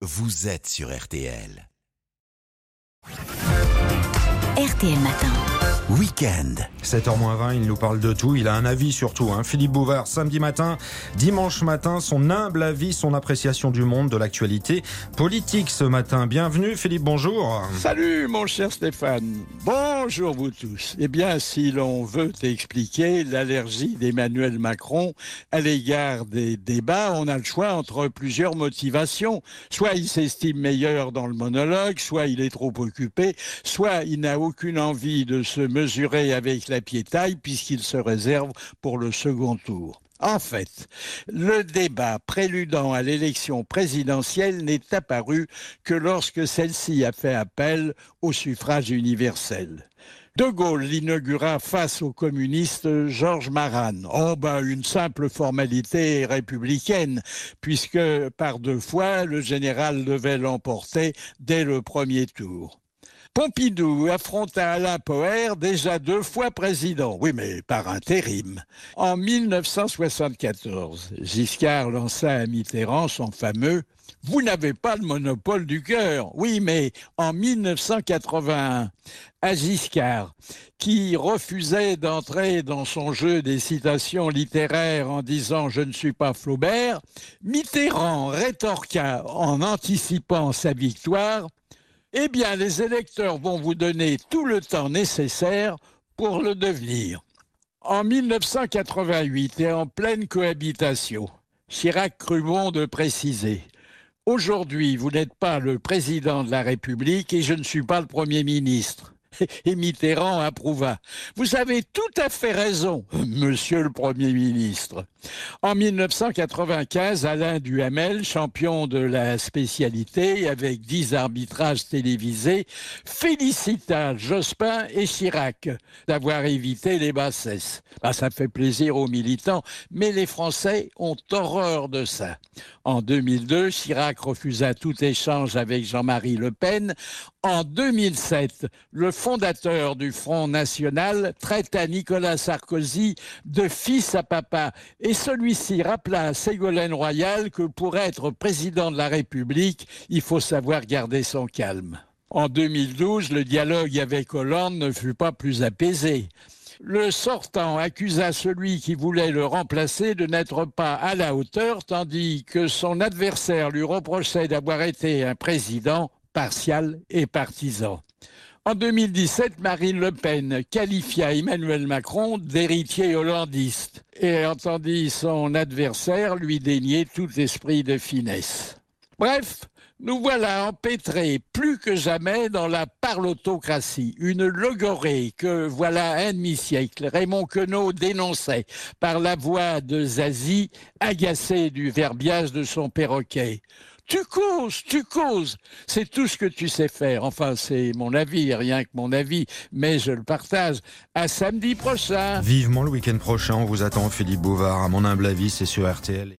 vous êtes sur RTL. RTL Matin. Week-end. 7h20, il nous parle de tout. Il a un avis surtout. Hein. Philippe Bouvard, samedi matin, dimanche matin, son humble avis, son appréciation du monde, de l'actualité politique ce matin. Bienvenue, Philippe, bonjour. Salut, mon cher Stéphane. Bonjour, vous tous. Eh bien, si l'on veut expliquer l'allergie d'Emmanuel Macron à l'égard des débats, on a le choix entre plusieurs motivations. Soit il s'estime meilleur dans le monologue, soit il est trop occupé, soit il n'a aucune envie de se mesurer avec la piétaille puisqu'il se réserve pour le second tour. En fait, le débat préludant à l'élection présidentielle n'est apparu que lorsque celle-ci a fait appel au suffrage universel. De Gaulle l'inaugura face au communiste Georges Maran. Oh ben une simple formalité républicaine, puisque par deux fois le général devait l'emporter dès le premier tour. Pompidou affronta Alain Poher déjà deux fois président, oui mais par intérim. En 1974, Giscard lança à Mitterrand son fameux Vous n'avez pas le monopole du cœur. Oui mais en 1981, à Giscard, qui refusait d'entrer dans son jeu des citations littéraires en disant Je ne suis pas Flaubert, Mitterrand rétorqua en anticipant sa victoire eh bien, les électeurs vont vous donner tout le temps nécessaire pour le devenir. En 1988 et en pleine cohabitation, Chirac crut bon de préciser Aujourd'hui, vous n'êtes pas le président de la République et je ne suis pas le Premier ministre. Et Mitterrand approuva. Vous avez tout à fait raison, monsieur le Premier ministre. En 1995, Alain Duhamel, champion de la spécialité avec dix arbitrages télévisés, félicita Jospin et Chirac d'avoir évité les bassesses. Ah, ça fait plaisir aux militants, mais les Français ont horreur de ça. En 2002, Chirac refusa tout échange avec Jean-Marie Le Pen. En 2007, le fondateur du Front National traita Nicolas Sarkozy de fils à papa et celui-ci rappela à Ségolène Royal que pour être président de la République, il faut savoir garder son calme. En 2012, le dialogue avec Hollande ne fut pas plus apaisé. Le sortant accusa celui qui voulait le remplacer de n'être pas à la hauteur, tandis que son adversaire lui reprochait d'avoir été un président partial et partisan. En 2017, Marine Le Pen qualifia Emmanuel Macron d'héritier hollandiste et entendit son adversaire lui dénier tout esprit de finesse. Bref, nous voilà empêtrés plus que jamais dans la parlotocratie, une logorée que voilà un demi-siècle Raymond Queneau dénonçait par la voix de Zazie, agacé du verbiage de son perroquet. Tu causes, tu causes. C'est tout ce que tu sais faire. Enfin, c'est mon avis, rien que mon avis, mais je le partage. À samedi prochain. Vivement le week-end prochain, on vous attend, Philippe Bouvard. À mon humble avis, c'est sur RTL.